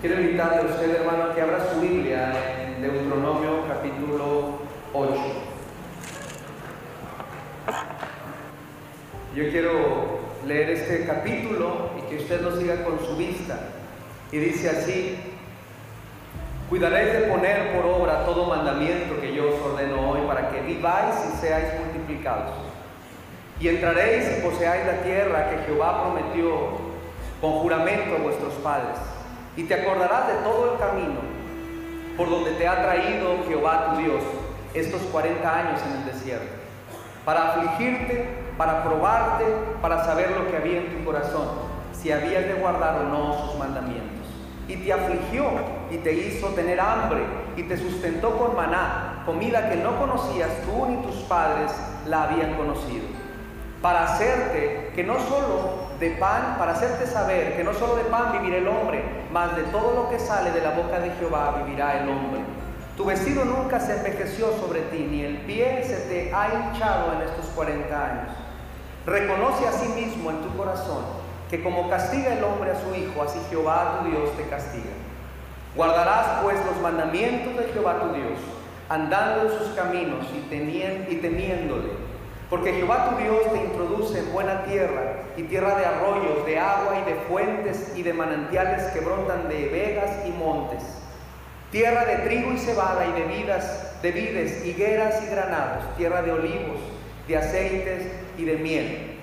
Quiero invitarle a usted, hermano, que abra su Biblia en Deuteronomio capítulo 8. Yo quiero leer este capítulo y que usted lo siga con su vista. Y dice así, cuidaréis de poner por obra todo mandamiento que yo os ordeno hoy para que viváis y seáis multiplicados. Y entraréis y poseáis la tierra que Jehová prometió con juramento a vuestros padres. Y te acordarás de todo el camino por donde te ha traído Jehová tu Dios estos 40 años en el desierto, para afligirte, para probarte, para saber lo que había en tu corazón, si habías de guardar o no sus mandamientos. Y te afligió y te hizo tener hambre y te sustentó con maná, comida que no conocías tú ni tus padres la habían conocido, para hacerte que no solo de pan, para hacerte saber que no solo de pan vivirá el hombre, mas de todo lo que sale de la boca de Jehová vivirá el hombre. Tu vestido nunca se envejeció sobre ti, ni el pie se te ha hinchado en estos 40 años. Reconoce a sí mismo en tu corazón que como castiga el hombre a su hijo, así Jehová tu Dios te castiga. Guardarás pues los mandamientos de Jehová tu Dios, andando en sus caminos y, temiéndole porque Jehová tu Dios te introduce en buena tierra y tierra de arroyos, de agua y de fuentes y de manantiales que brotan de vegas y montes. Tierra de trigo y cebada y de de vides, higueras y granados. Tierra de olivos, de aceites y de miel.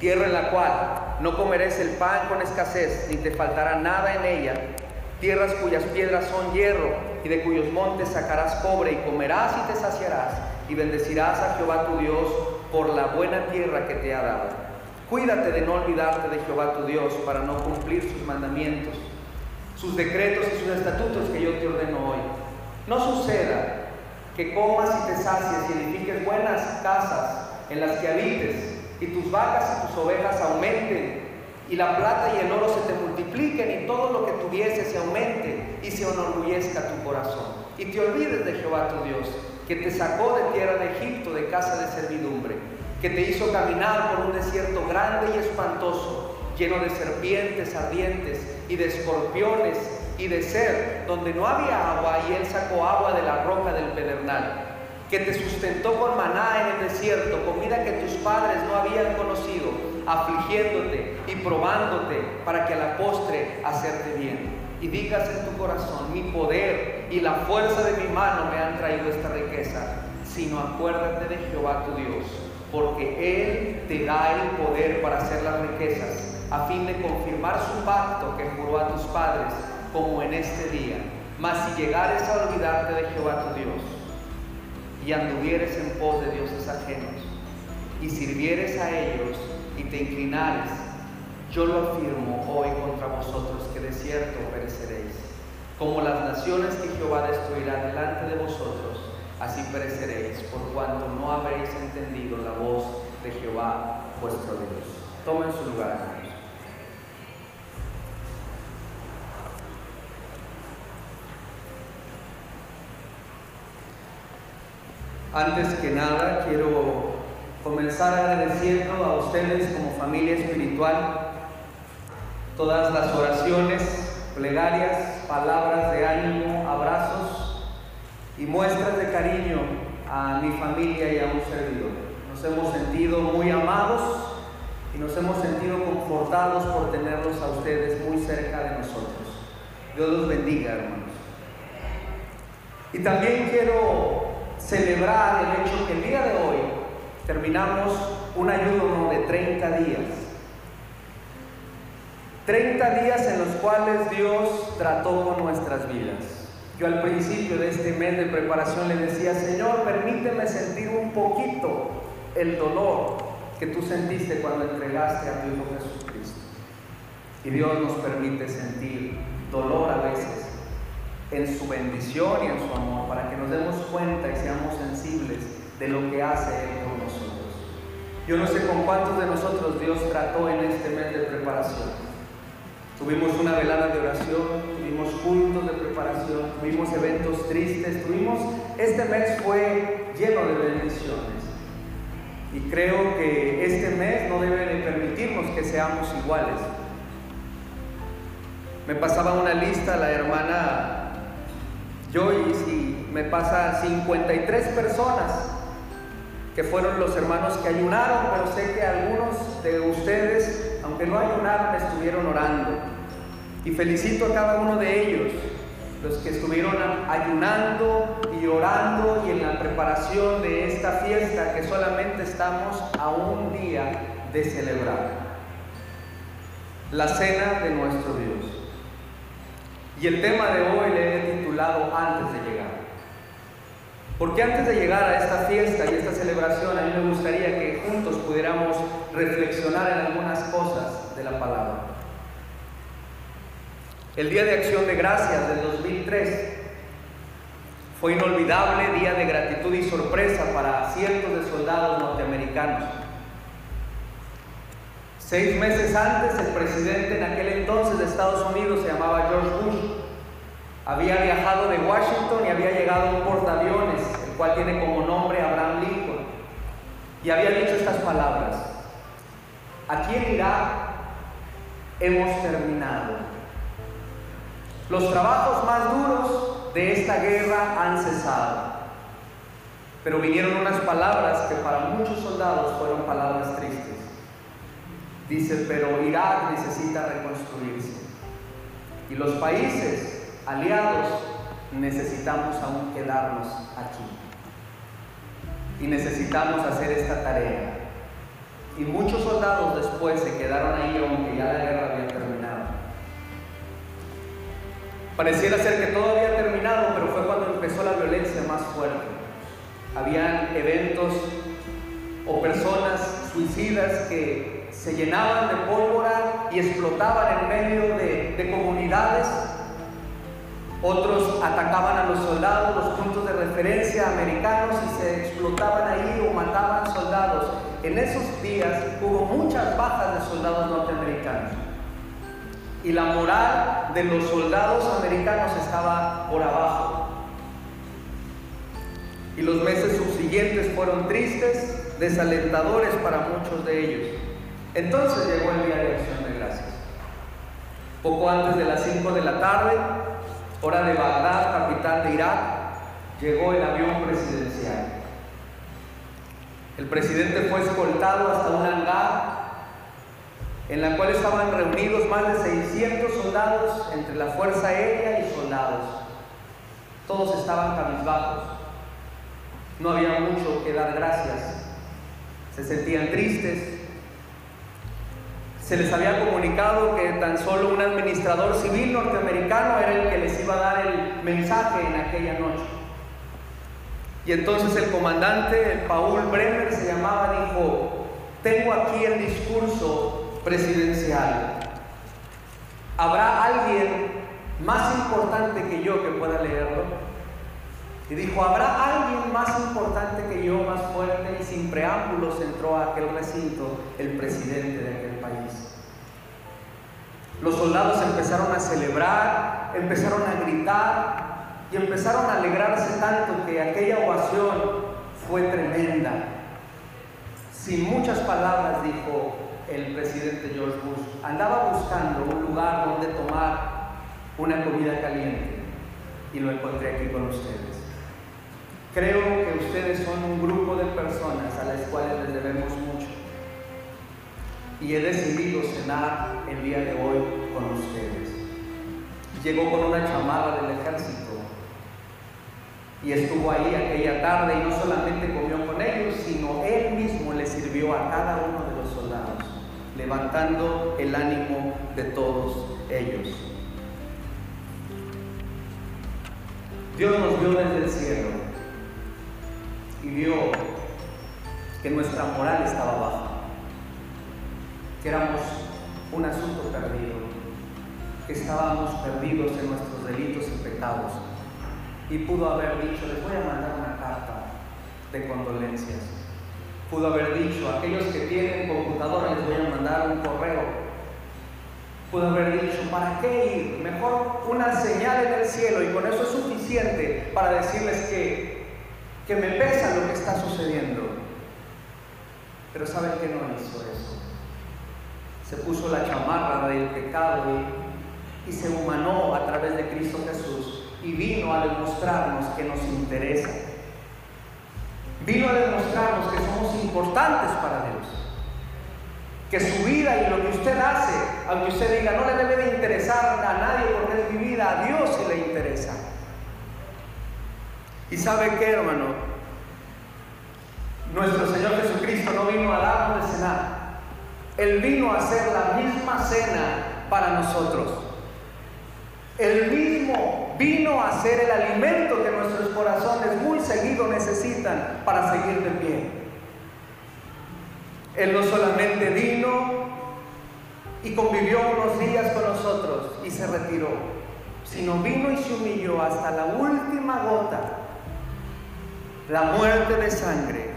Tierra en la cual no comerás el pan con escasez, ni te faltará nada en ella. Tierras cuyas piedras son hierro y de cuyos montes sacarás cobre y comerás y te saciarás y bendecirás a Jehová tu Dios por la buena tierra que te ha dado. Cuídate de no olvidarte de Jehová tu Dios para no cumplir sus mandamientos, sus decretos y sus estatutos que yo te ordeno hoy. No suceda que comas y te sacies y edifiques buenas casas en las que habites y tus vacas y tus ovejas aumenten y la plata y el oro se te multipliquen y todo lo que tuviese se aumente y se enorgullezca tu corazón. Y te olvides de Jehová tu Dios que te sacó de tierra de Egipto, de casa de servidumbre, que te hizo caminar por un desierto grande y espantoso, lleno de serpientes ardientes y de escorpiones y de ser, donde no había agua y él sacó agua de la roca del pedernal, que te sustentó con maná en el desierto, comida que tus padres no habían conocido, afligiéndote y probándote para que a la postre hacerte bien y digas en tu corazón, mi poder y la fuerza de mi mano me han traído esta riqueza, sino acuérdate de Jehová tu Dios, porque Él te da el poder para hacer las riquezas, a fin de confirmar su pacto que juró a tus padres, como en este día. Mas si llegares a olvidarte de Jehová tu Dios, y anduvieres en pos de dioses ajenos, y sirvieres a ellos, y te inclinares, yo lo afirmo hoy contra vosotros que de cierto pereceréis. Como las naciones que Jehová destruirá delante de vosotros, así pereceréis, por cuanto no habéis entendido la voz de Jehová vuestro Dios. Tomen su lugar, Antes que nada, quiero comenzar agradeciendo a ustedes como familia espiritual todas las oraciones, plegarias, palabras de ánimo, abrazos y muestras de cariño a mi familia y a un servidor. Nos hemos sentido muy amados y nos hemos sentido confortados por tenerlos a ustedes muy cerca de nosotros. Dios los bendiga, hermanos. Y también quiero celebrar el hecho que el día de hoy terminamos un ayuno de 30 días 30 días en los cuales Dios trató con nuestras vidas. Yo al principio de este mes de preparación le decía, Señor, permíteme sentir un poquito el dolor que tú sentiste cuando entregaste a tu Hijo Jesucristo. Y Dios nos permite sentir dolor a veces en su bendición y en su amor, para que nos demos cuenta y seamos sensibles de lo que hace Él con nosotros. Yo no sé con cuántos de nosotros Dios trató en este mes de preparación. Tuvimos una velada de oración, tuvimos cultos de preparación, tuvimos eventos tristes, tuvimos, este mes fue lleno de bendiciones. Y creo que este mes no debe de permitirnos que seamos iguales. me pasaba una lista la hermana Joyce y me pasa 53 personas que fueron los hermanos que ayunaron, pero sé que algunos de ustedes, aunque no ayunaron, estuvieron orando. Y felicito a cada uno de ellos, los que estuvieron ayunando y orando y en la preparación de esta fiesta que solamente estamos a un día de celebrar. La cena de nuestro Dios. Y el tema de hoy le he titulado Antes de llegar. Porque antes de llegar a esta fiesta y esta celebración, a mí me gustaría que juntos pudiéramos reflexionar en algunas cosas de la palabra. El Día de Acción de Gracias del 2003 fue inolvidable día de gratitud y sorpresa para cientos de soldados norteamericanos. Seis meses antes, el presidente en aquel entonces de Estados Unidos se llamaba George Bush había viajado de Washington y había llegado un portaaviones, el cual tiene como nombre Abraham Lincoln. Y había dicho estas palabras. Aquí en Irak hemos terminado. Los trabajos más duros de esta guerra han cesado. Pero vinieron unas palabras que para muchos soldados fueron palabras tristes. Dice, pero Irak necesita reconstruirse. Y los países aliados, necesitamos aún quedarnos aquí. Y necesitamos hacer esta tarea. Y muchos soldados después se quedaron ahí aunque ya la guerra había terminado. Pareciera ser que todo había terminado, pero fue cuando empezó la violencia más fuerte. Habían eventos o personas suicidas que se llenaban de pólvora y explotaban en medio de, de comunidades otros atacaban a los soldados, los puntos de referencia americanos y se explotaban ahí o mataban soldados. En esos días hubo muchas bajas de soldados norteamericanos. Y la moral de los soldados americanos estaba por abajo. Y los meses subsiguientes fueron tristes, desalentadores para muchos de ellos. Entonces llegó el día de acción de gracias. Poco antes de las 5 de la tarde, hora de Bagdad, capital de Irak, llegó el avión presidencial. El presidente fue escoltado hasta un hangar en la cual estaban reunidos más de 600 soldados entre la Fuerza Aérea y soldados. Todos estaban cabizbajos. No había mucho que dar gracias. Se sentían tristes, se les había comunicado que tan solo un administrador civil norteamericano era el que les iba a dar el mensaje en aquella noche. Y entonces el comandante Paul Bremer se llamaba, dijo, tengo aquí el discurso presidencial. ¿Habrá alguien más importante que yo que pueda leerlo? Y dijo, ¿habrá alguien más importante que yo, más fuerte? Y sin preámbulos entró a aquel recinto el presidente de aquel país. Los soldados empezaron a celebrar, empezaron a gritar y empezaron a alegrarse tanto que aquella ovación fue tremenda. Sin muchas palabras, dijo el presidente George Bush, andaba buscando un lugar donde tomar una comida caliente y lo encontré aquí con ustedes. Creo que ustedes son un grupo de personas a las cuales les debemos mucho. Y he decidido cenar el día de hoy con ustedes. Llegó con una chamarra del ejército y estuvo ahí aquella tarde y no solamente comió con ellos, sino él mismo le sirvió a cada uno de los soldados, levantando el ánimo de todos ellos. Dios nos vio desde el cielo y vio que nuestra moral estaba baja, que éramos un asunto perdido, que estábamos perdidos en nuestros delitos y pecados. Y pudo haber dicho, les voy a mandar una carta de condolencias. Pudo haber dicho, aquellos que tienen computadora les voy a mandar un correo. Pudo haber dicho, ¿para qué ir? Mejor una señal en el cielo y con eso es suficiente para decirles que que me pesa lo que está sucediendo. Pero ¿saben que no hizo eso? Se puso la chamarra del pecado y se humanó a través de Cristo Jesús y vino a demostrarnos que nos interesa. Vino a demostrarnos que somos importantes para Dios. Que su vida y lo que usted hace, aunque usted diga, no le debe de interesar a nadie porque es mi vida, a Dios sí le interesa. Y sabe qué, hermano, nuestro Señor Jesucristo no vino a darnos de cenar. Él vino a hacer la misma cena para nosotros. Él mismo vino a ser el alimento que nuestros corazones muy seguido necesitan para seguir de pie. Él no solamente vino y convivió unos días con nosotros y se retiró, sino vino y se humilló hasta la última gota, la muerte de sangre.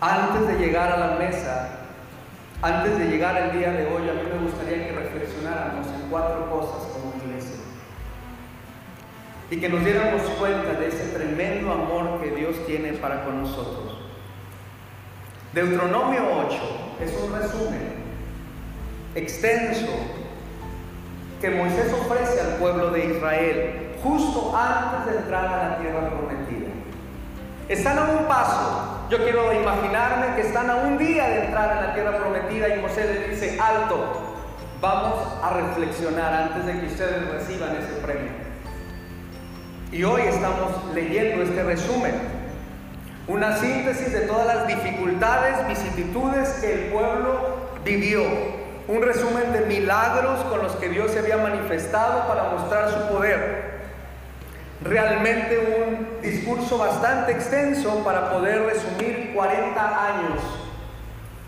Antes de llegar a la mesa, antes de llegar al día de hoy, a mí me gustaría que reflexionáramos en cuatro cosas como iglesia. Y que nos diéramos cuenta de ese tremendo amor que Dios tiene para con nosotros. Deuteronomio 8 es un resumen extenso que Moisés ofrece al pueblo de Israel justo antes de entrar a la tierra prometida. Están a un paso. Yo quiero imaginarme que están a un día de entrar a la tierra prometida y Moisés les dice, alto, vamos a reflexionar antes de que ustedes reciban ese premio. Y hoy estamos leyendo este resumen, una síntesis de todas las dificultades, vicisitudes que el pueblo vivió, un resumen de milagros con los que Dios se había manifestado para mostrar su poder realmente un discurso bastante extenso para poder resumir 40 años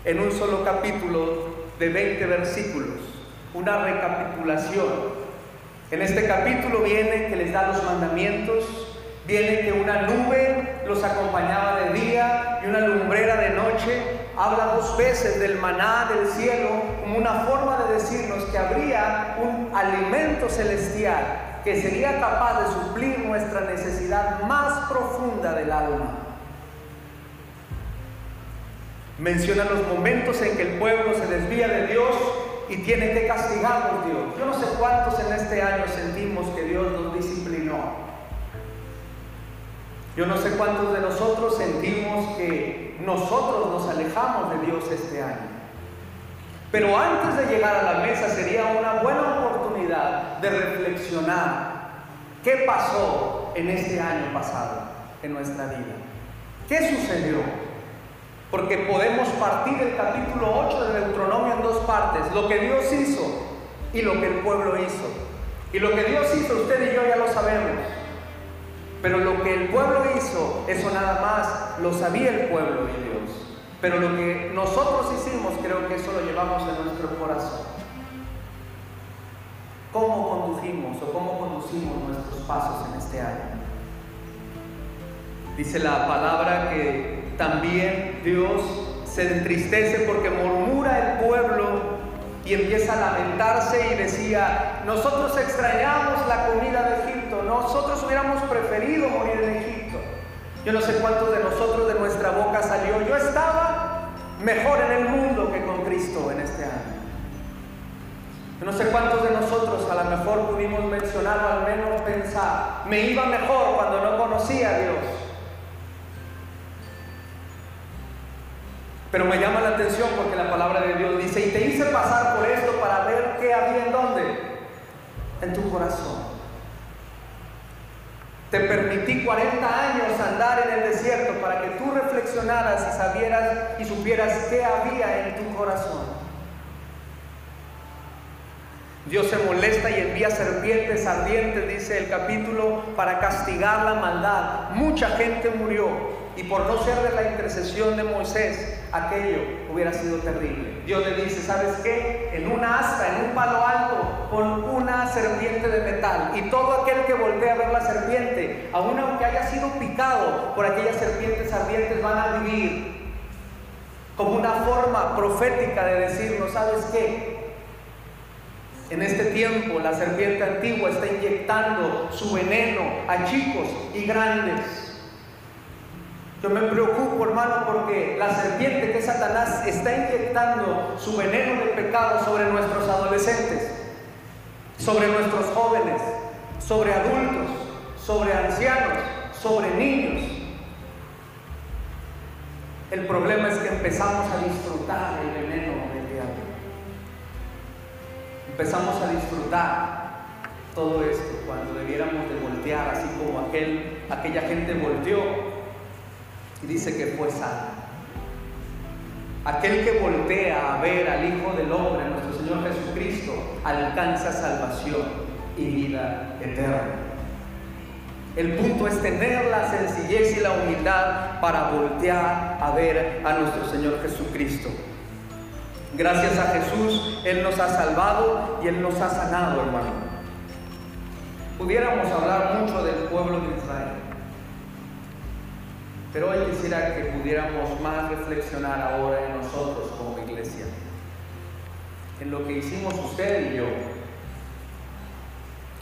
en un solo capítulo de 20 versículos, una recapitulación. En este capítulo viene que les da los mandamientos, viene que una nube los acompañaba de día y una lumbrera de noche, habla dos veces del maná del cielo como una forma de decirnos que habría un alimento celestial que sería capaz de suplir nuestra necesidad más profunda del alma. Menciona los momentos en que el pueblo se desvía de Dios y tiene que castigarnos Dios. Yo no sé cuántos en este año sentimos que Dios nos disciplinó. Yo no sé cuántos de nosotros sentimos que nosotros nos alejamos de Dios este año. Pero antes de llegar a la mesa sería una buena oportunidad de reflexionar qué pasó en este año pasado en nuestra vida. ¿Qué sucedió? Porque podemos partir el capítulo 8 de Deuteronomio en dos partes, lo que Dios hizo y lo que el pueblo hizo. Y lo que Dios hizo, usted y yo ya lo sabemos. Pero lo que el pueblo hizo, eso nada más lo sabía el pueblo de Dios. Pero lo que nosotros hicimos, creo que eso lo llevamos en nuestro corazón. ¿Cómo condujimos o cómo conducimos nuestros pasos en este año? Dice la palabra que también Dios se entristece porque murmura el pueblo y empieza a lamentarse y decía, nosotros extrañamos la comida de Egipto, nosotros hubiéramos preferido morir en Egipto. Yo no sé cuántos de nosotros de nuestra boca salió. Yo estaba mejor en el mundo que con Cristo en este año. No sé cuántos de nosotros a lo mejor pudimos mencionar o al menos pensar, me iba mejor cuando no conocía a Dios. Pero me llama la atención porque la palabra de Dios dice, y te hice pasar por esto para ver qué había en dónde, en tu corazón. Te permití 40 años andar en el desierto para que tú reflexionaras y sabieras y supieras qué había en tu corazón. Dios se molesta y envía serpientes ardientes, dice el capítulo, para castigar la maldad. Mucha gente murió y por no ser de la intercesión de Moisés, aquello hubiera sido terrible. Dios le dice, ¿sabes qué? En una asta, en un palo alto, con una serpiente de metal. Y todo aquel que voltee a ver la serpiente, aun aunque haya sido picado por aquellas serpientes ardientes, van a vivir como una forma profética de decirnos, ¿sabes qué? En este tiempo la serpiente antigua está inyectando su veneno a chicos y grandes. Yo me preocupo, hermano, porque la serpiente que Satanás está inyectando su veneno de pecado sobre nuestros adolescentes. sobre nuestros jóvenes, sobre adultos, sobre ancianos, sobre niños. El problema es que empezamos a disfrutar el veneno. Empezamos a disfrutar todo esto cuando debiéramos de voltear, así como aquel, aquella gente volteó y dice que fue salvo. Aquel que voltea a ver al Hijo del Hombre, nuestro Señor Jesucristo, alcanza salvación y vida eterna. El punto es tener la sencillez y la humildad para voltear a ver a nuestro Señor Jesucristo. Gracias a Jesús, Él nos ha salvado y Él nos ha sanado, hermano. Pudiéramos hablar mucho del pueblo de Israel. Pero hoy quisiera que pudiéramos más reflexionar ahora en nosotros como iglesia, en lo que hicimos usted y yo.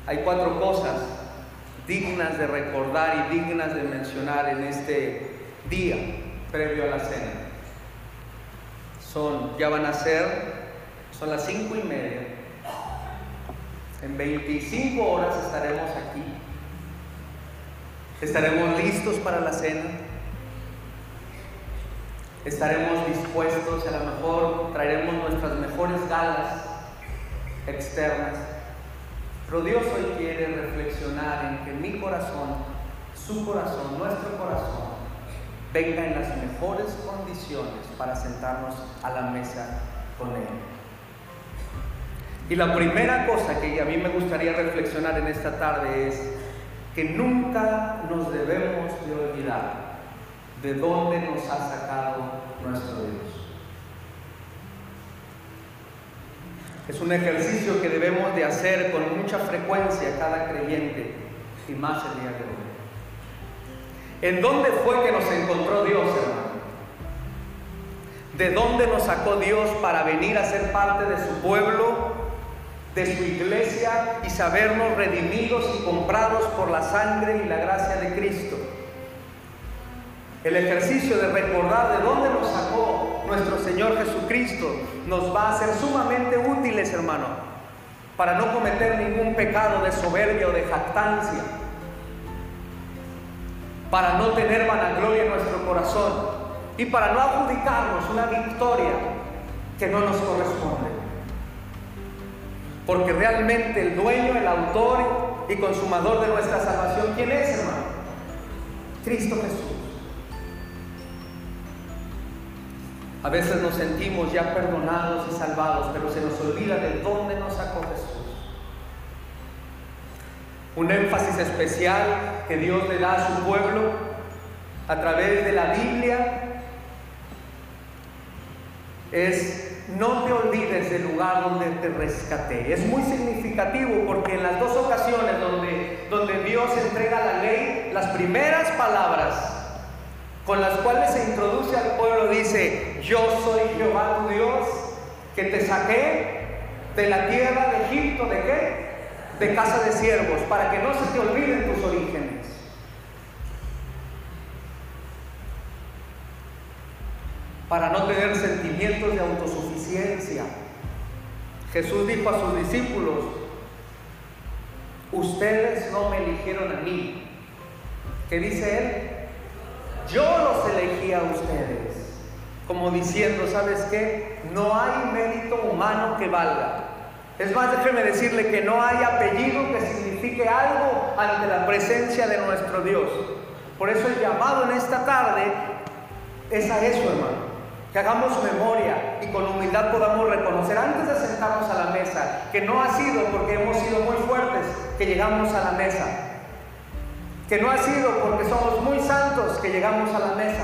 Hay cuatro cosas dignas de recordar y dignas de mencionar en este día previo a la cena. Son, ya van a ser, son las cinco y media. En 25 horas estaremos aquí. Estaremos listos para la cena estaremos dispuestos, a lo mejor traeremos nuestras mejores galas externas. Pero Dios hoy quiere reflexionar en que mi corazón, su corazón, nuestro corazón, venga en las mejores condiciones para sentarnos a la mesa con Él. Y la primera cosa que a mí me gustaría reflexionar en esta tarde es que nunca nos debemos de olvidar de dónde nos ha sacado nuestro Dios. Es un ejercicio que debemos de hacer con mucha frecuencia cada creyente y más el día de hoy. ¿En dónde fue que nos encontró Dios, hermano? ¿De dónde nos sacó Dios para venir a ser parte de su pueblo, de su iglesia y sabernos redimidos y comprados por la sangre y la gracia de Cristo? El ejercicio de recordar de dónde nos sacó nuestro Señor Jesucristo nos va a ser sumamente útiles, hermano, para no cometer ningún pecado de soberbia o de jactancia, para no tener vanagloria en nuestro corazón y para no adjudicarnos una victoria que no nos corresponde. Porque realmente el dueño, el autor y consumador de nuestra salvación, ¿quién es, hermano? Cristo Jesús. A veces nos sentimos ya perdonados y salvados, pero se nos olvida de dónde nos sacó. Un énfasis especial que Dios le da a su pueblo a través de la Biblia es no te olvides del lugar donde te rescaté. Es muy significativo porque en las dos ocasiones donde, donde Dios entrega la ley, las primeras palabras con las cuales se introduce al pueblo, dice, yo soy Jehová tu Dios, que te saqué de la tierra de Egipto, ¿de qué? De casa de siervos, para que no se te olviden tus orígenes. Para no tener sentimientos de autosuficiencia. Jesús dijo a sus discípulos, ustedes no me eligieron a mí. ¿Qué dice él? Yo los elegí a ustedes. Como diciendo, ¿sabes qué? No hay mérito humano que valga. Es más, déjeme decirle que no hay apellido que signifique algo ante la presencia de nuestro Dios. Por eso el llamado en esta tarde es a eso, hermano. Que hagamos memoria y con humildad podamos reconocer antes de sentarnos a la mesa que no ha sido porque hemos sido muy fuertes que llegamos a la mesa que no ha sido porque somos muy santos que llegamos a la mesa,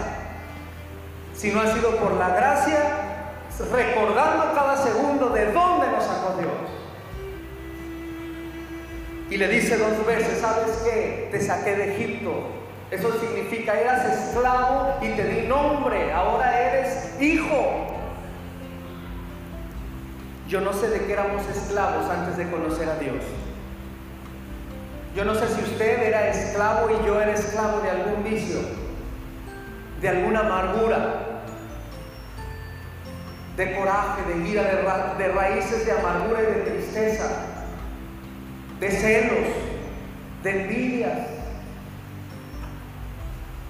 sino ha sido por la gracia, recordando cada segundo de dónde nos sacó Dios. Y le dice dos veces, ¿sabes qué? Te saqué de Egipto. Eso significa, eras esclavo y te di nombre, ahora eres hijo. Yo no sé de qué éramos esclavos antes de conocer a Dios. Yo no sé si usted era esclavo y yo era esclavo de algún vicio, de alguna amargura, de coraje, de ira, de, raíces de amargura y de tristeza. de celos, de envidias.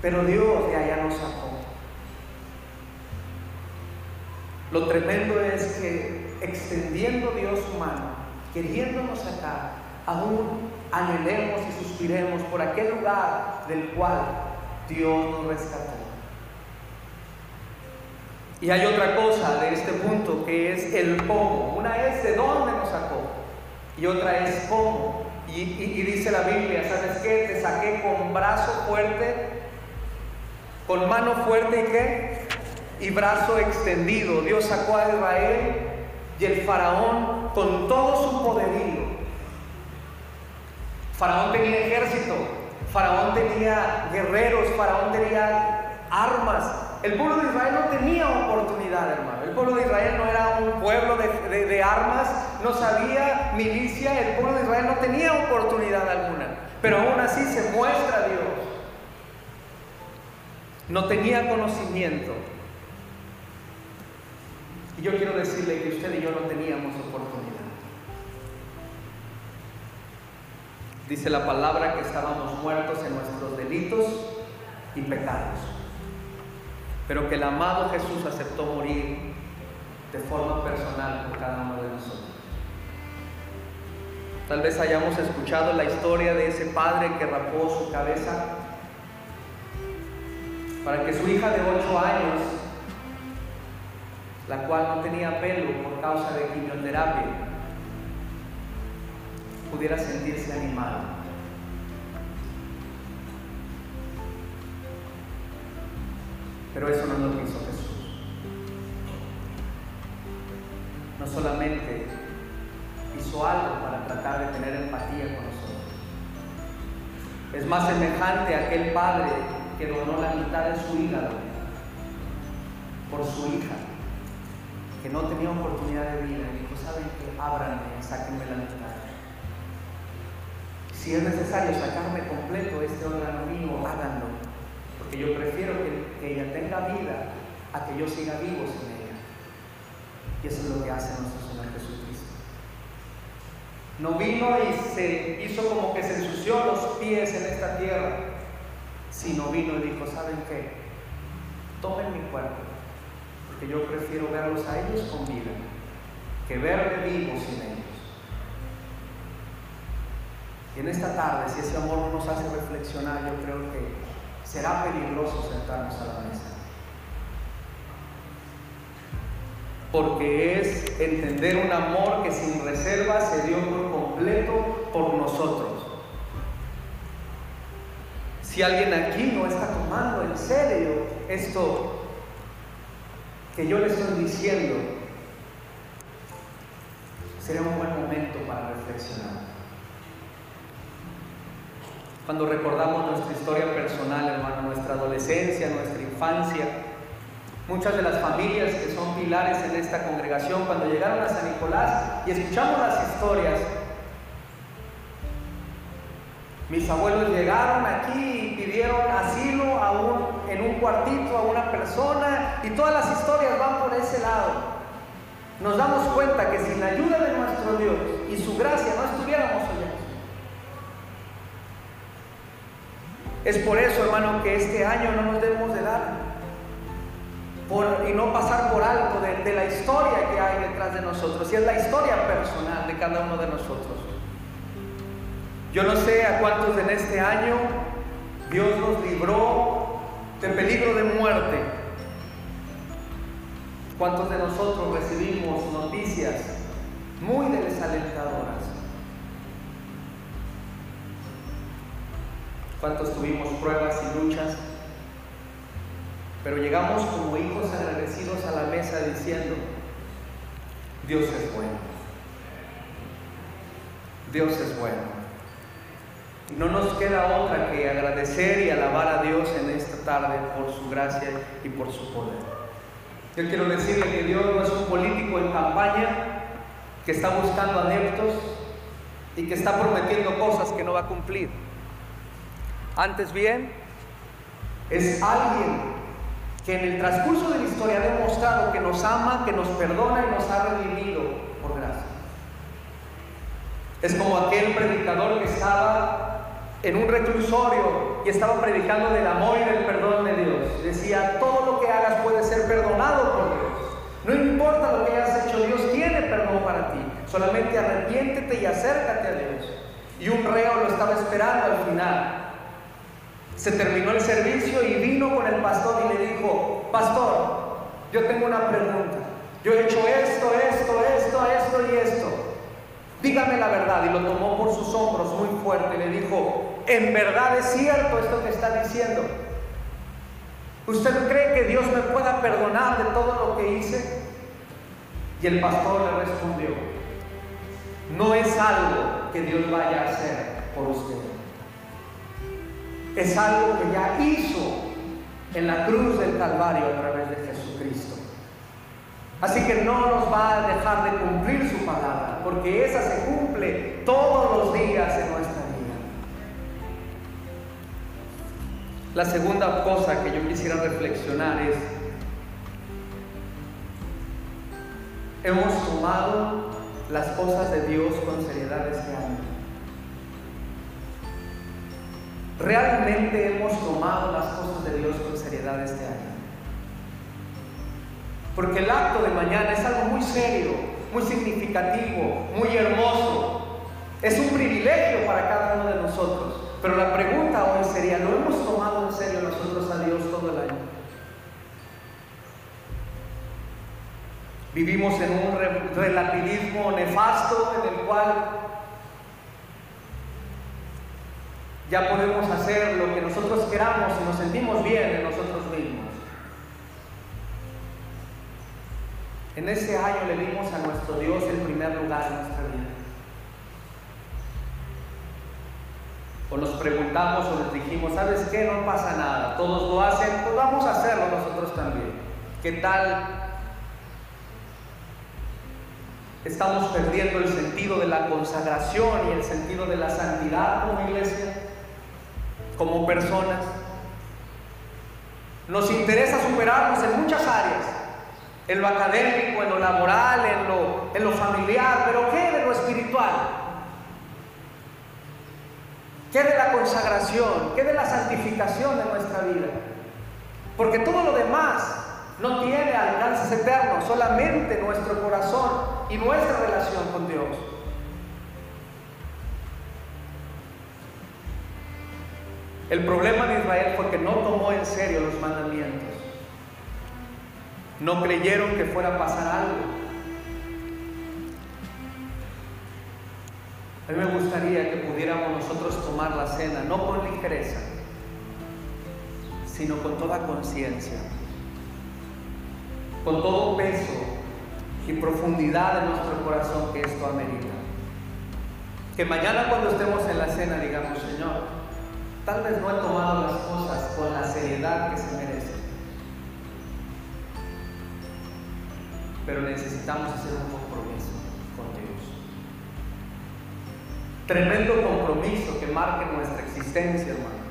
Pero Dios de allá nos sacó. Lo tremendo es que extendiendo Dios su mano, queriéndonos sacar, aún anhelemos y suspiremos por aquel lugar del cual Dios nos rescató. Y hay otra cosa de este punto que es el cómo. Una es de dónde nos sacó y otra es cómo. Y, dice la Biblia, ¿sabes qué? Te saqué con brazo fuerte, con mano fuerte y qué? Y brazo extendido. Dios sacó a Israel y el faraón con todo su poderío. Faraón tenía ejército, faraón tenía guerreros, faraón tenía armas, el pueblo de Israel no tenía oportunidad, hermano. El pueblo de Israel no era un pueblo de, armas, no sabía milicia, el pueblo de Israel no tenía oportunidad alguna. Pero aún así se muestra Dios. No tenía conocimiento. Y yo quiero decirle que usted y yo no teníamos oportunidad. Dice la palabra que estábamos muertos en nuestros delitos y pecados pero que el amado Jesús aceptó morir de forma personal por cada uno de nosotros. Tal vez hayamos escuchado la historia de ese padre que rapó su cabeza para que su hija de 8 años, la cual no tenía pelo por causa de quimioterapia, pudiera sentirse animada. Pero eso no lo hizo Jesús. No solamente hizo algo para tratar de tener empatía con nosotros. Es más semejante a aquel padre que donó la mitad de su hígado por su hija, que no tenía oportunidad de vida. Y dijo, ¿saben qué? Ábranme, sáquenme la mitad. Si es necesario sacarme completo este órgano mío, háganlo que yo prefiero que, ella tenga vida a que yo siga vivo sin ella. Y eso es lo que hace nuestro Señor Jesucristo. No vino y se hizo como que se ensució los pies en esta tierra, sino vino y dijo, ¿saben qué? Tomen mi cuerpo, porque yo prefiero verlos a ellos con vida que verme vivo sin ellos. Y en esta tarde, si ese amor no nos hace reflexionar, yo creo que será peligroso sentarnos a la mesa. Porque es entender un amor que sin reserva se dio por completo por nosotros. Si alguien aquí no está tomando en serio esto que yo le estoy diciendo, sería un buen momento para reflexionar. Cuando recordamos nuestra historia personal, hermano, nuestra adolescencia, nuestra infancia, muchas de las familias que son pilares en esta congregación, cuando llegaron a San Nicolás y escuchamos las historias, mis abuelos llegaron aquí y pidieron asilo a un, en un cuartito a una persona y todas las historias van por ese lado. Nos damos cuenta que sin la ayuda de nuestro Dios y su gracia no estuviéramos allá. Es por eso, hermano, que este año no nos debemos de dar y no pasar por alto de, de la historia que hay detrás de nosotros. Y es la historia personal de cada uno de nosotros. Yo no sé a cuántos en este año Dios nos libró de peligro de muerte. ¿Cuántos de nosotros recibimos noticias muy desalentadoras? Cuántos tuvimos pruebas y luchas, pero llegamos como hijos agradecidos a la mesa diciendo, Dios es bueno, Dios es bueno. No nos queda otra que agradecer y alabar a Dios en esta tarde por su gracia y por su poder. Yo quiero decirle que Dios no es un político en campaña que está buscando adeptos y que está prometiendo cosas que no va a cumplir. Antes bien, es alguien que en el transcurso de la historia ha demostrado que nos ama, que nos perdona y nos ha redimido por gracia. Es como aquel predicador que estaba en un reclusorio y estaba predicando del amor y del perdón de Dios. Decía, todo lo que hagas puede ser perdonado por Dios. No importa lo que hayas hecho, Dios tiene perdón para ti. Solamente arrepiéntete y acércate a Dios. Y un reo lo estaba esperando al final. Se terminó el servicio y vino con el pastor y le dijo, pastor, yo tengo una pregunta. Yo he hecho esto, esto, esto, esto y esto. Dígame la verdad. Y lo tomó por sus hombros muy fuerte y le dijo, ¿en verdad es cierto esto que está diciendo? ¿Usted cree que Dios me pueda perdonar de todo lo que hice? Y el pastor le respondió, no es algo que Dios vaya a hacer por usted. Es algo que ya hizo en la cruz del Calvario a través de Jesucristo. Así que no nos va a dejar de cumplir su palabra, porque esa se cumple todos los días en nuestra vida. La segunda cosa que yo quisiera reflexionar es, hemos tomado las cosas de Dios con seriedad este año. Realmente hemos tomado las cosas de Dios con seriedad este año. Porque el acto de mañana es algo muy serio, muy significativo, muy hermoso. Es un privilegio para cada uno de nosotros. Pero la pregunta hoy sería, ¿lo hemos tomado en serio nosotros a Dios todo el año? Vivimos en un relativismo nefasto en el cual ya podemos hacer lo que nosotros queramos y nos sentimos bien en nosotros mismos. En ese año le dimos a nuestro Dios el primer lugar en nuestra vida. O nos preguntamos o les dijimos, ¿sabes qué? No pasa nada, todos lo hacen, pues vamos a hacerlo nosotros también. ¿Qué tal? Estamos perdiendo el sentido de la consagración y el sentido de la santidad como iglesia, como personas. Nos interesa superarnos en muchas áreas en lo académico, en lo laboral, en lo, en lo familiar, pero ¿qué de lo espiritual? ¿Qué de la consagración? ¿Qué de la santificación de nuestra vida? Porque todo lo demás no tiene alcances eternos, solamente nuestro corazón y nuestra relación con Dios. El problema de Israel fue que no tomó en serio los mandamientos. No creyeron que fuera a pasar algo. A mí me gustaría que pudiéramos nosotros tomar la cena, no con ligereza, sino con toda conciencia, con todo peso y profundidad de nuestro corazón que esto amerita. Que mañana cuando estemos en la cena digamos, Señor, tal vez no he tomado las cosas con la seriedad que se merece pero necesitamos hacer un compromiso con Dios. Tremendo compromiso que marque nuestra existencia, hermano.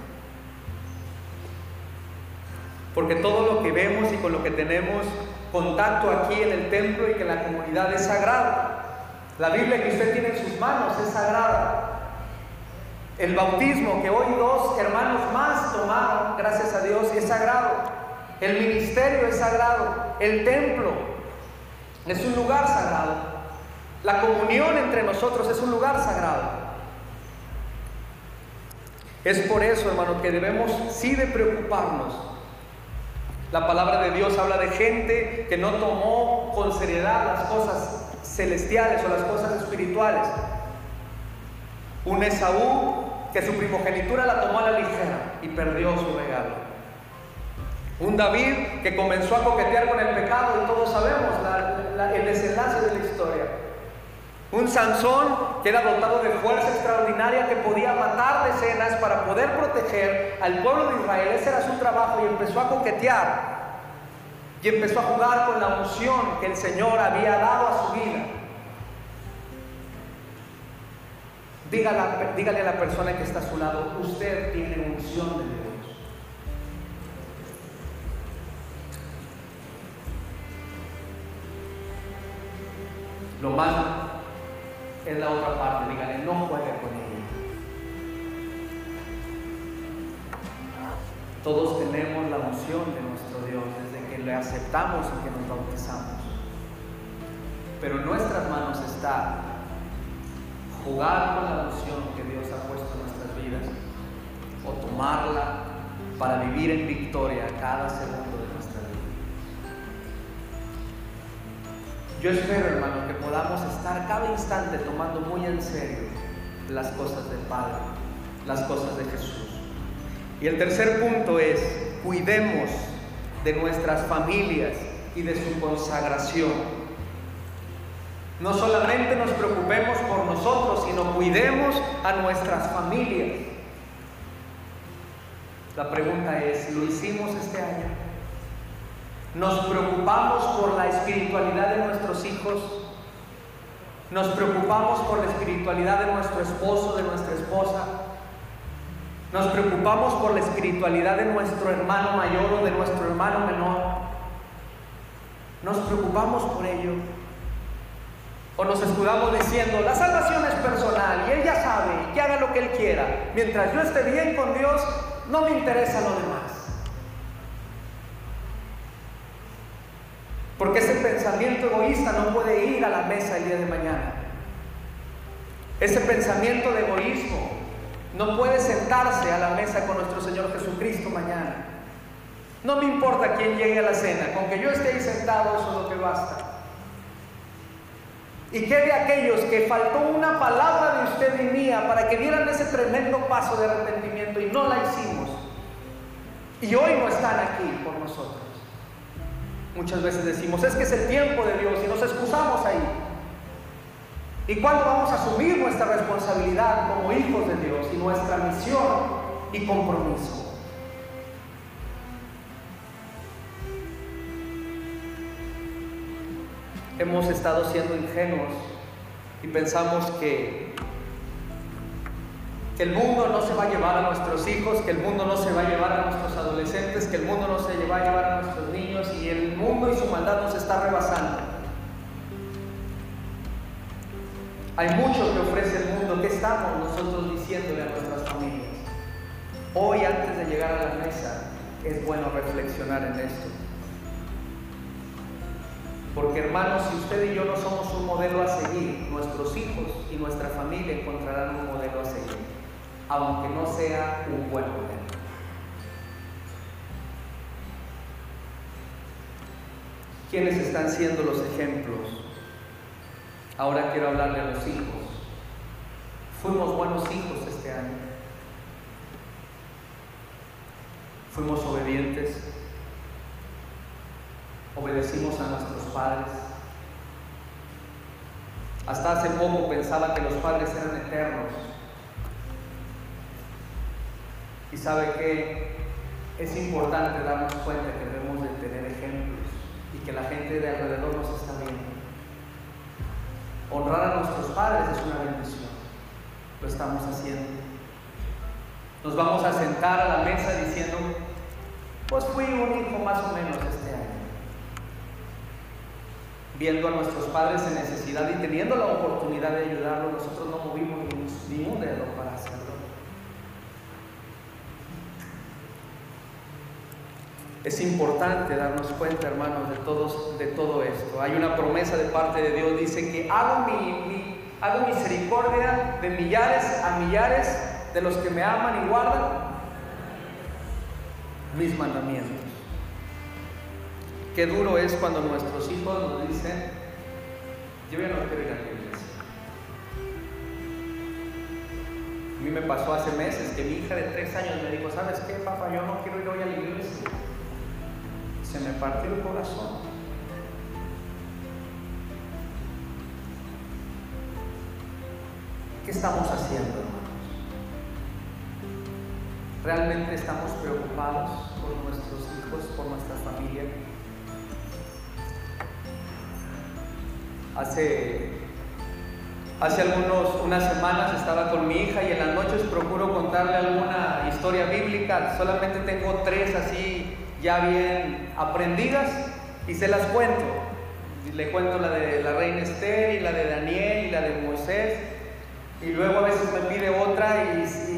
Porque todo lo que vemos y con lo que tenemos contacto aquí en el templo y que la comunidad es sagrado. La Biblia que usted tiene en sus manos es sagrada. El bautismo que hoy dos hermanos más tomaron, gracias a Dios, es sagrado. El ministerio es sagrado. El templo es un lugar sagrado. La comunión entre nosotros es un lugar sagrado. Es por eso, hermano, que debemos sí de preocuparnos. La palabra de Dios habla de gente que no tomó con seriedad las cosas celestiales o las cosas espirituales. Un Esaú que su primogenitura la tomó a la ligera y perdió su regalo. Un David que comenzó a coquetear con el pecado y todos sabemos el desenlace de la historia. Un Sansón que era dotado de fuerza extraordinaria que podía matar decenas para poder proteger al pueblo de Israel. Ese era su trabajo y empezó a coquetear. Y empezó a jugar con la unción que el Señor había dado a su vida. Dígale, dígale a la persona que está a su lado, usted tiene unción de Dios. Lo más es la otra parte. Díganle, no juegue con ella. Todos tenemos la unción de nuestro Dios desde que le aceptamos y que nos bautizamos. Pero en nuestras manos está jugar con la unción que Dios ha puesto en nuestras vidas o tomarla para vivir en victoria cada segundo de nuestra vida. Yo espero, hermano, que podamos estar cada instante tomando muy en serio las cosas del Padre, las cosas de Jesús. Y el tercer punto es, cuidemos de nuestras familias y de su consagración. No solamente nos preocupemos por nosotros, sino cuidemos a nuestras familias. La pregunta es, ¿lo hicimos este año? ¿Nos preocupamos por la espiritualidad de nuestros hijos? ¿Nos preocupamos por la espiritualidad de nuestro esposo, de nuestra esposa? Nos preocupamos por la espiritualidad de nuestro hermano mayor o de nuestro hermano menor. Nos preocupamos por ello. O nos escudamos diciendo, la salvación es personal y Él ya sabe, que haga lo que Él quiera. Mientras yo esté bien con Dios, no me interesa lo demás. Porque ese pensamiento egoísta no puede ir a la mesa el día de mañana. Ese pensamiento de egoísmo no puede sentarse a la mesa con nuestro Señor Jesucristo mañana. No me importa quién llegue a la cena, con que yo esté ahí sentado, eso es lo que basta. ¿Y qué de aquellos que faltó una palabra de usted y mía para que dieran ese tremendo paso de arrepentimiento y no la hicimos? Y hoy no están aquí por nosotros. Muchas veces decimos, es que es el tiempo de Dios y nos excusamos ahí. ¿Y cuándo vamos a asumir nuestra responsabilidad como hijos de Dios y nuestra misión y compromiso? Hemos estado siendo ingenuos y pensamos que, el mundo no se va a llevar a nuestros hijos, que el mundo no se va a llevar a nuestros adolescentes, que el mundo no se va a llevar a nuestros niños y el mundo y su maldad nos está rebasando. Hay mucho que ofrece el mundo. ¿Qué estamos nosotros diciéndole a nuestras familias? Hoy, antes de llegar a la mesa, es bueno reflexionar en esto. Porque hermanos, si usted y yo no somos un modelo a seguir, nuestros hijos y nuestra familia encontrarán un modelo a seguir, aunque no sea un buen modelo. ¿Quiénes están siendo los ejemplos? Ahora quiero hablarle a los hijos. Fuimos buenos hijos este año. Fuimos obedientes. Obedecimos a nuestros Hasta hace poco pensaba que los padres eran eternos. Y sabe que es importante darnos cuenta que debemos de tener ejemplos y que la gente de alrededor nos está viendo. Honrar a nuestros padres es una bendición. Lo estamos haciendo. Nos vamos a sentar a la mesa diciendo, pues fui un hijo más o menos. Viendo a nuestros padres en necesidad y teniendo la oportunidad de ayudarlos, nosotros no movimos ni un dedo para hacerlo. Es importante darnos cuenta, hermanos, de, todos, de todo esto. Hay una promesa de parte de Dios, dice que hago, mi, hago misericordia de millares a millares de los que me aman y guardan mis mandamientos. Qué duro es cuando nuestros hijos nos dicen, yo ya no quiero ir a la iglesia. A mí me pasó hace meses que mi hija de tres años me dijo, ¿sabes qué, papá? Yo no quiero ir hoy a la iglesia se me partió el corazón. ¿Qué estamos haciendo, hermanos? ¿Realmente estamos preocupados por nuestros hijos, por nuestra familia? Hace, hace algunos, unas semanas estaba con mi hija y en las noches procuro contarle alguna historia bíblica. Solamente tengo tres así ya bien aprendidas y se las cuento. Le cuento la de la reina Esther y la de Daniel y la de Moisés, y luego a veces me pide otra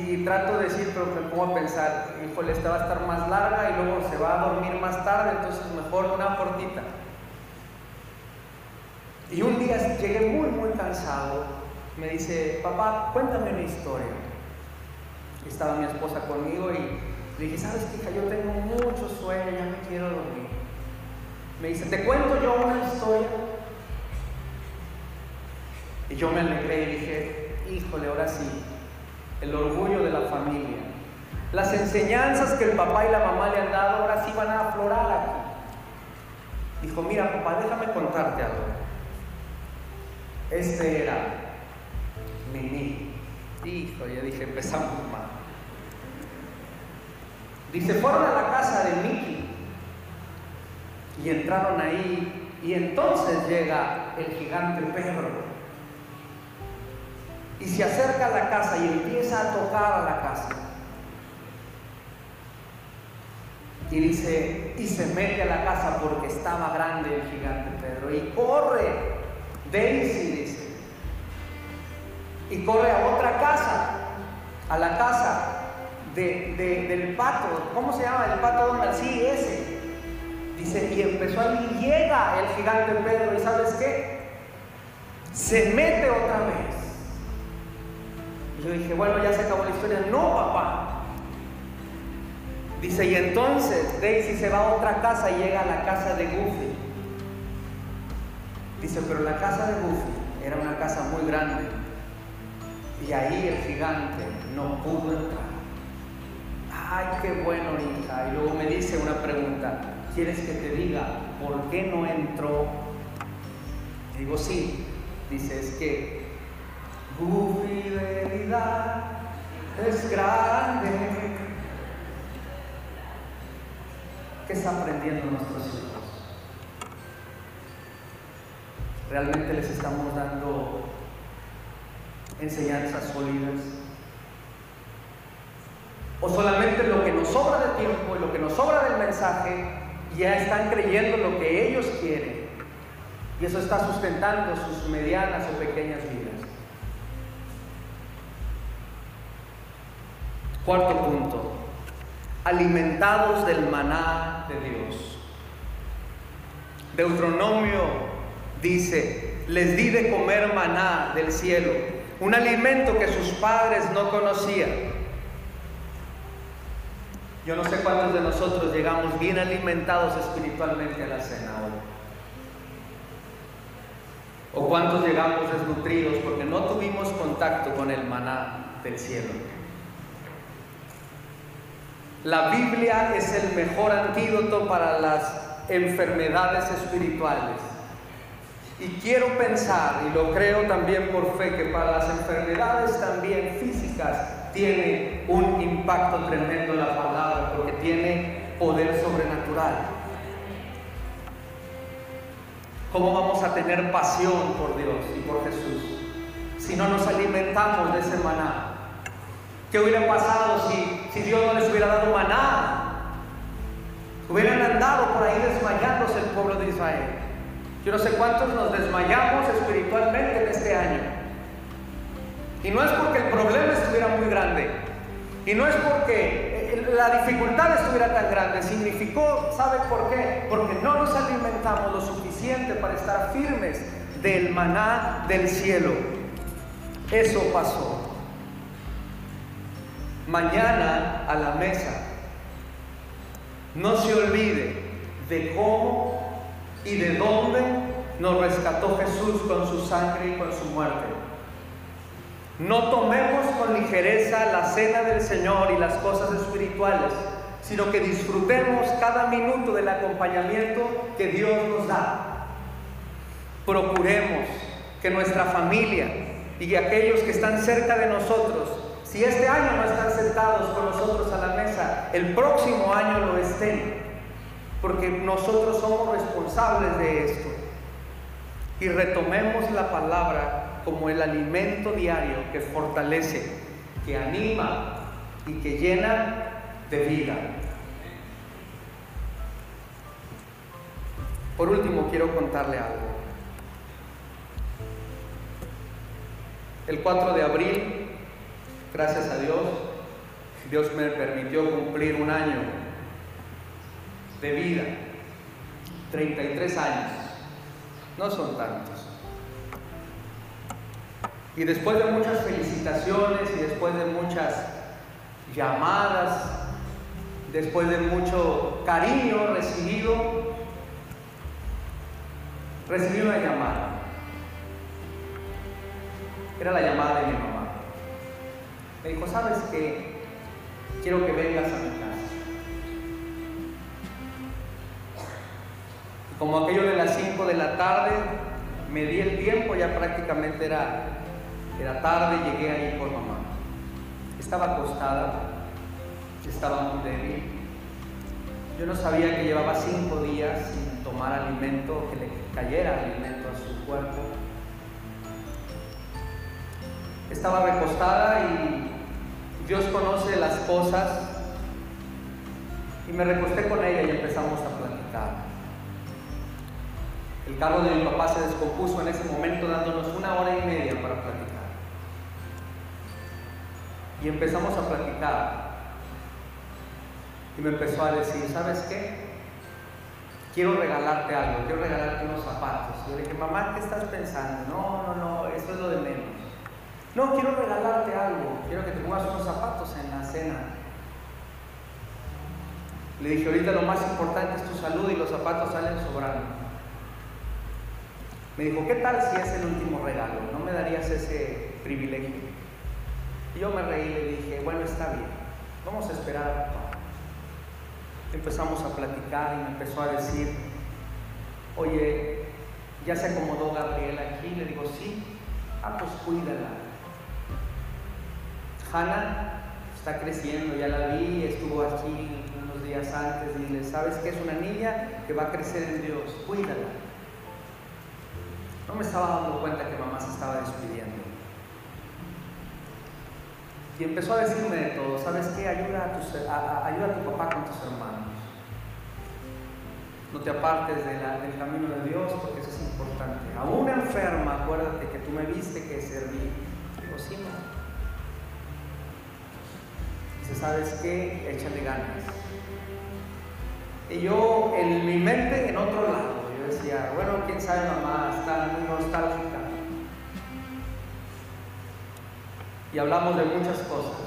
y, trato de decir, pero me pongo a pensar, híjole, esta va a estar más larga y luego se va a dormir más tarde, entonces mejor una cortita. Y un día llegué muy, muy cansado, me dice, papá, cuéntame una historia. Estaba mi esposa conmigo y le dije, ¿sabes hija? Yo tengo mucho sueño, ya me quiero dormir. Me dice, ¿te cuento yo una historia? Y yo me alegré y dije, híjole, ahora sí, el orgullo de la familia. Las enseñanzas que el papá y la mamá le han dado ahora sí van a aflorar aquí. Dijo, mira papá, déjame contarte algo. Este era Mimi. Hijo, ya dije, empezamos mal. Dice, fueron a la casa de Miki y entraron ahí y entonces llega el gigante Pedro y se acerca a la casa y empieza a tocar a la casa. Y dice, y se mete a la casa porque estaba grande el gigante Pedro. Y corre, Daisy. Y corre a otra casa, a la casa del pato. ¿Cómo se llama el pato Donald? Sí, ese. Dice, y empezó a y llega el gigante Pedro. ¿Y sabes qué? Se mete otra vez yo dije, bueno, ya se acabó la historia. No, papá. Dice, y entonces Daisy se va a otra casa y llega a la casa de Goofy. Dice, pero la casa de Goofy era una casa muy grande. Y ahí el gigante no pudo entrar. Ay, qué bueno, hija. Y luego me dice una pregunta. ¿Quieres que te diga por qué no entró? Digo, sí. Dice, es que tu fidelidad es grande. ¿Qué está aprendiendo nuestros hijos? ¿Realmente les estamos dando enseñanzas sólidas? ¿O solamente lo que nos sobra de tiempo y lo que nos sobra del mensaje ya están creyendo lo que ellos quieren? Y eso está sustentando sus medianas o pequeñas vidas. Cuarto punto, alimentados del maná de Dios. Deuteronomio dice, les di de comer maná del cielo, un alimento que sus padres no conocían. Yo no sé cuántos de nosotros llegamos bien alimentados espiritualmente a la cena hoy. O cuántos llegamos desnutridos porque no tuvimos contacto con el maná del cielo. La Biblia es el mejor antídoto para las enfermedades espirituales. Y quiero pensar, y lo creo también por fe, que para las enfermedades también físicas tiene un impacto tremendo la palabra, porque tiene poder sobrenatural. ¿Cómo vamos a tener pasión por Dios y por Jesús si no nos alimentamos de ese maná? ¿Qué hubiera pasado si, si Dios no les hubiera dado maná? Hubieran andado por ahí desmayándose el pueblo de Israel. Yo no sé cuántos nos desmayamos espiritualmente en este año. Y no es porque el problema estuviera muy grande. Y no es porque la dificultad estuviera tan grande. Significó, ¿sabe por qué? Porque no nos alimentamos lo suficiente para estar firmes del maná del cielo. Eso pasó mañana a la mesa. No se olvide de cómo y de dónde nos rescató Jesús con su sangre y con su muerte. No tomemos con ligereza la cena del Señor y las cosas espirituales, sino que disfrutemos cada minuto del acompañamiento que Dios nos da. Procuremos que nuestra familia y aquellos que están cerca de nosotros si este año no están sentados con nosotros a la mesa, el próximo año lo estén, porque nosotros somos responsables de esto. Y retomemos la palabra como el alimento diario que fortalece, que anima y que llena de vida. Por último, quiero contarle algo. el 4 de abril, gracias a Dios, Dios me permitió cumplir un año de vida, 33 años, no son tantos. Y después de muchas felicitaciones y después de muchas llamadas, después de mucho cariño recibido, recibí una llamada. Era la llamada de mi mamá. Me dijo, ¿sabes qué? Quiero que vengas a mi casa. Como aquello de las 5 de la tarde, me di el tiempo, ya prácticamente era, era tarde, llegué ahí por mamá. Estaba acostada, estaba muy débil. Yo no sabía que llevaba cinco días sin tomar alimento, que le cayera alimento a su cuerpo. Estaba recostada y Dios conoce las cosas. Y me recosté con ella y empezamos a platicar. El carro de mi papá se descompuso en ese momento dándonos una hora y media para platicar. Y empezamos a platicar. Y me empezó a decir, ¿sabes qué? Quiero regalarte algo, quiero regalarte unos zapatos. Y yo le dije, mamá, ¿qué estás pensando? No, no, no, eso es lo de menos. No, quiero regalarte algo, quiero que te pongas unos zapatos en la cena. Le dije, ahorita lo más importante es tu salud y los zapatos salen sobrando. Me dijo, ¿qué tal si es el último regalo? ¿No me darías ese privilegio? Y yo me reí y le dije, bueno, está bien, vamos a esperar. Empezamos a platicar y me empezó a decir, oye, ya se acomodó Gabriela aquí. Le digo, sí, ah, pues cuídala. Hanna está creciendo, ya la vi, estuvo aquí unos días antes y le sabes que es una niña que va a crecer en Dios, cuídala. No me estaba dando cuenta que mamá se estaba despidiendo. Y empezó a decirme de todo, ¿sabes qué? Ayuda a, a, a tu papá con tus hermanos. No te apartes del camino de Dios porque eso es importante. Aún enferma, acuérdate que tú me viste que serví. Digo, sí, no. Dice, ¿sabes qué? Échale ganas. Y yo en mi mente en otro lado, decía, bueno, quién sabe mamá, está muy nostálgica. Y hablamos de muchas cosas.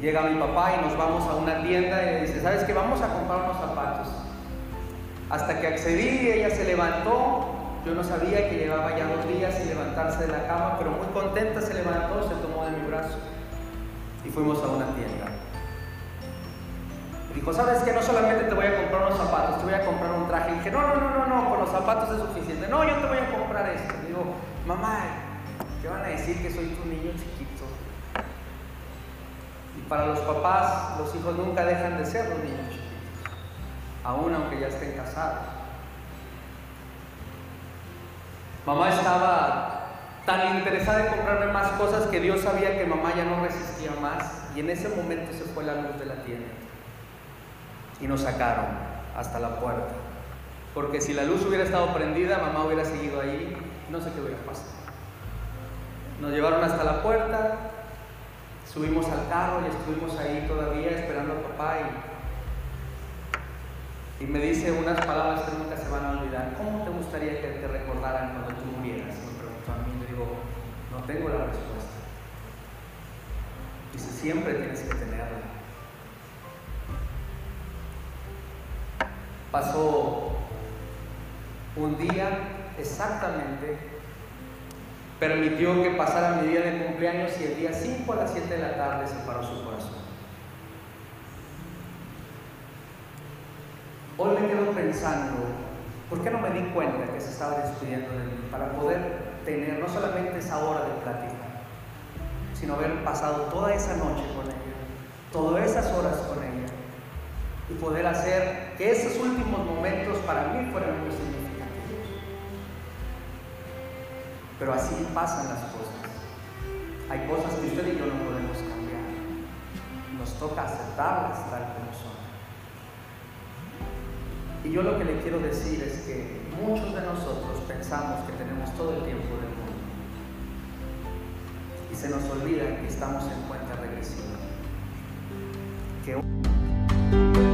Llega mi papá y nos vamos a una tienda y le dice, ¿sabes qué? Vamos a comprar unos zapatos. Hasta que accedí, ella se levantó. Yo no sabía que llevaba ya dos días sin levantarse de la cama, pero muy contenta se levantó, se tomó de mi brazo y fuimos a una tienda. Dijo, ¿sabes qué? No solamente te voy a comprar unos zapatos, te voy a comprar un traje. Y dije, no, no, no, no, no, con los zapatos es suficiente. No, yo te voy a comprar esto. digo, mamá, ¿qué van a decir que soy tu niño chiquito? Y para los papás, los hijos nunca dejan de ser los niños chiquitos, aún aunque ya estén casados. Mamá estaba tan interesada en comprarme más cosas que Dios sabía que mamá ya no resistía más y en ese momento se fue la luz de la tienda y nos sacaron hasta la puerta. Porque si la luz hubiera estado prendida, mamá hubiera seguido ahí, no sé qué hubiera pasado. Nos llevaron hasta la puerta, subimos al carro y estuvimos ahí todavía esperando a papá y, y me dice unas palabras que nunca se van a olvidar. ¿Cómo te gustaría que te recordaran cuando tú murieras? a mí, le digo, no tengo la respuesta. Dice, siempre tienes que tenerla. Pasó un día exactamente, permitió que pasara mi día de cumpleaños y el día 5 a las 7 de la tarde se paró su corazón. Hoy me quedo pensando, ¿por qué no me di cuenta que se estaba despidiendo de mí? Para poder tener no solamente esa hora de plática, sino haber pasado toda esa noche con ella, todas esas horas con ella, y poder hacer que esos últimos momentos para mí fueran muy significativos. Pero así pasan las cosas. Hay cosas que usted y yo no podemos cambiar. Nos toca aceptarlas tal como son. Y yo lo que le quiero decir es que muchos de nosotros pensamos que tenemos todo el tiempo del mundo. se nos olvida que estamos en cuenta regresiva. Que